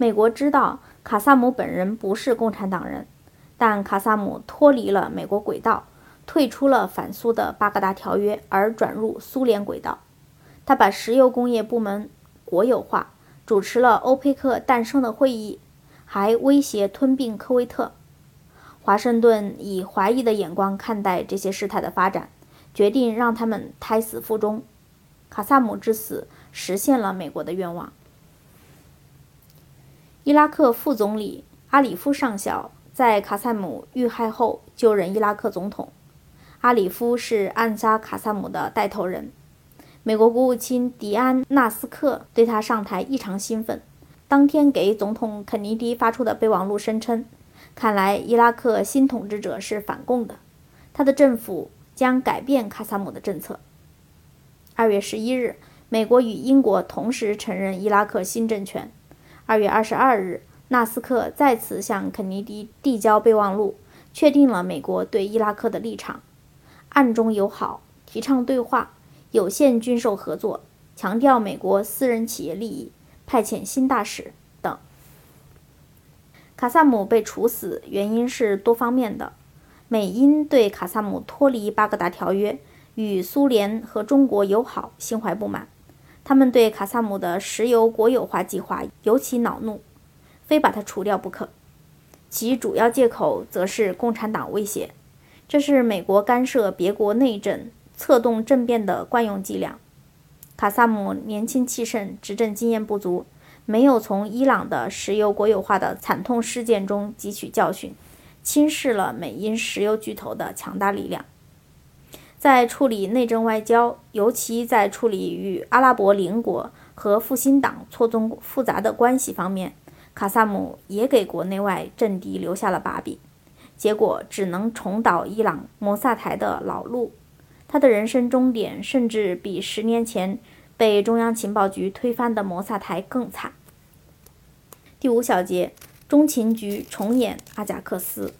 美国知道卡萨姆本人不是共产党人，但卡萨姆脱离了美国轨道，退出了反苏的巴格达条约，而转入苏联轨道。他把石油工业部门国有化，主持了欧佩克诞生的会议，还威胁吞并科威特。华盛顿以怀疑的眼光看待这些事态的发展，决定让他们胎死腹中。卡萨姆之死实现了美国的愿望。伊拉克副总理阿里夫上校在卡萨姆遇害后就任伊拉克总统。阿里夫是暗杀卡萨姆的带头人。美国国务卿迪安·纳斯克对他上台异常兴奋。当天给总统肯尼迪发出的备忘录声称：“看来伊拉克新统治者是反共的，他的政府将改变卡萨姆的政策。”二月十一日，美国与英国同时承认伊拉克新政权。二月二十二日，纳斯克再次向肯尼迪递交备忘录，确定了美国对伊拉克的立场：暗中友好，提倡对话，有限军售合作，强调美国私人企业利益，派遣新大使等。卡萨姆被处死原因是多方面的。美英对卡萨姆脱离巴格达条约，与苏联和中国友好心怀不满。他们对卡萨姆的石油国有化计划尤其恼怒，非把他除掉不可。其主要借口则是共产党威胁，这是美国干涉别国内政、策动政变的惯用伎俩。卡萨姆年轻气盛，执政经验不足，没有从伊朗的石油国有化的惨痛事件中汲取教训，轻视了美英石油巨头的强大力量。在处理内政外交，尤其在处理与阿拉伯邻国和复兴党错综复杂的关系方面，卡萨姆也给国内外政敌留下了把柄。结果只能重蹈伊朗摩萨台的老路。他的人生终点甚至比十年前被中央情报局推翻的摩萨台更惨。第五小节，中情局重演阿贾克斯。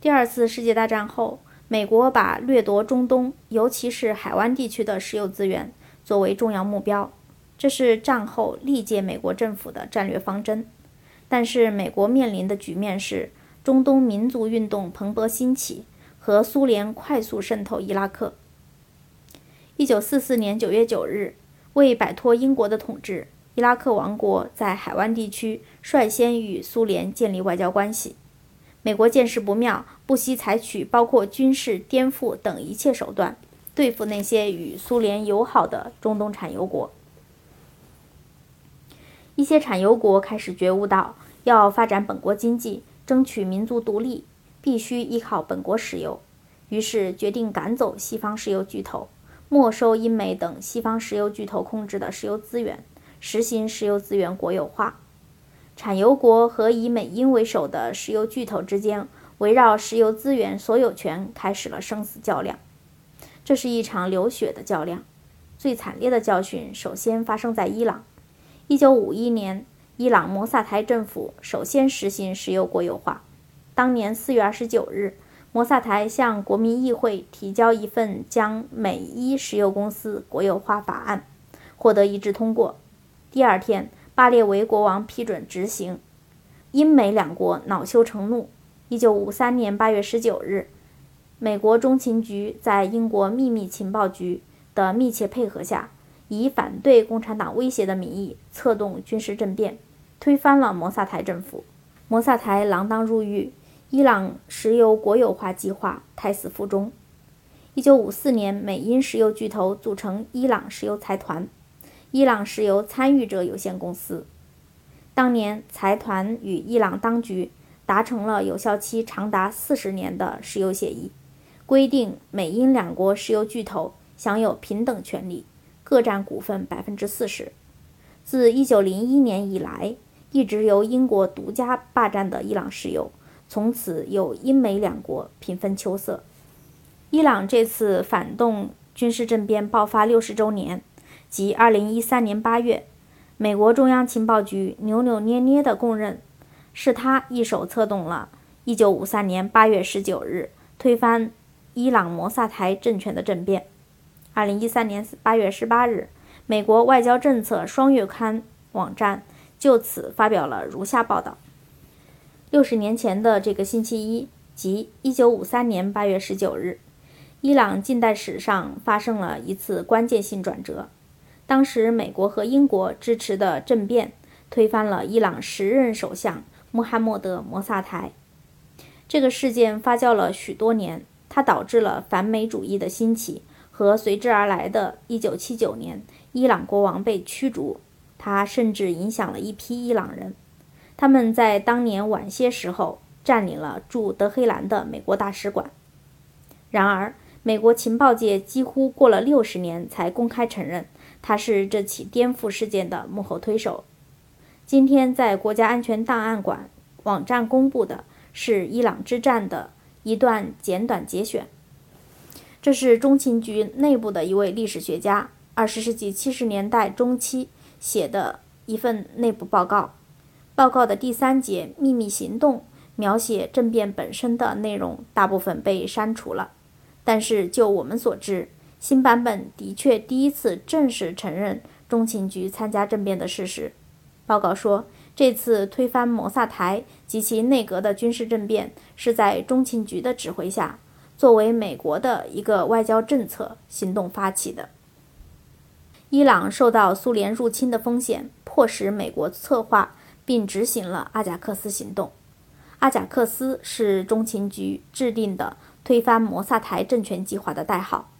第二次世界大战后。美国把掠夺中东，尤其是海湾地区的石油资源作为重要目标，这是战后历届美国政府的战略方针。但是，美国面临的局面是中东民族运动蓬勃兴起和苏联快速渗透伊拉克。一九四四年九月九日，为摆脱英国的统治，伊拉克王国在海湾地区率先与苏联建立外交关系。美国见势不妙，不惜采取包括军事颠覆等一切手段，对付那些与苏联友好的中东产油国。一些产油国开始觉悟到，要发展本国经济，争取民族独立，必须依靠本国石油，于是决定赶走西方石油巨头，没收英美等西方石油巨头控制的石油资源，实行石油资源国有化。产油国和以美英为首的石油巨头之间，围绕石油资源所有权开始了生死较量。这是一场流血的较量。最惨烈的教训首先发生在伊朗。1951年，伊朗摩萨台政府首先实行石油国有化。当年4月29日，摩萨台向国民议会提交一份将美伊石油公司国有化法案，获得一致通过。第二天。巴列维国王批准执行，英美两国恼羞成怒。一九五三年八月十九日，美国中情局在英国秘密情报局的密切配合下，以反对共产党威胁的名义策动军事政变，推翻了摩萨台政府。摩萨台锒铛入狱，伊朗石油国有化计划胎死腹中。一九五四年，美英石油巨头组成伊朗石油财团。伊朗石油参与者有限公司，当年财团与伊朗当局达成了有效期长达四十年的石油协议，规定美英两国石油巨头享有平等权利，各占股份百分之四十。自一九零一年以来，一直由英国独家霸占的伊朗石油，从此由英美两国平分秋色。伊朗这次反动军事政变爆发六十周年。即二零一三年八月，美国中央情报局扭扭捏捏地供认，是他一手策动了一九五三年八月十九日推翻伊朗摩萨台政权的政变。二零一三年八月十八日，美国外交政策双月刊网站就。此发表了如下报道：六十年前的这个星期一，即一九五三年八月十九日，伊朗近代史上发生了一次关键性转折。当时，美国和英国支持的政变推翻了伊朗时任首相穆罕默德·摩萨台。这个事件发酵了许多年，它导致了反美主义的兴起和随之而来的1979年伊朗国王被驱逐。它甚至影响了一批伊朗人，他们在当年晚些时候占领了驻德黑兰的美国大使馆。然而，美国情报界几乎过了六十年才公开承认他是这起颠覆事件的幕后推手。今天，在国家安全档案馆网站公布的。是伊朗之战的一段简短节选。这是中情局内部的一位历史学家，二十世纪七十年代中期写的一份内部报告。报告的第三节“秘密行动”描写政变本身的内容，大部分被删除了。但是就我们所知，新版本的确第一次正式承认中情局参加政变的事实。报告说。这次推翻摩萨台及其内阁的军事政变，是在中情局的指挥下，作为美国的一个外交政策行动发起的。伊朗受到苏联入侵的风险，迫使美国策划并执行了阿贾克斯行动。阿贾克斯是中情局制定的推翻摩萨台政权计划的代号。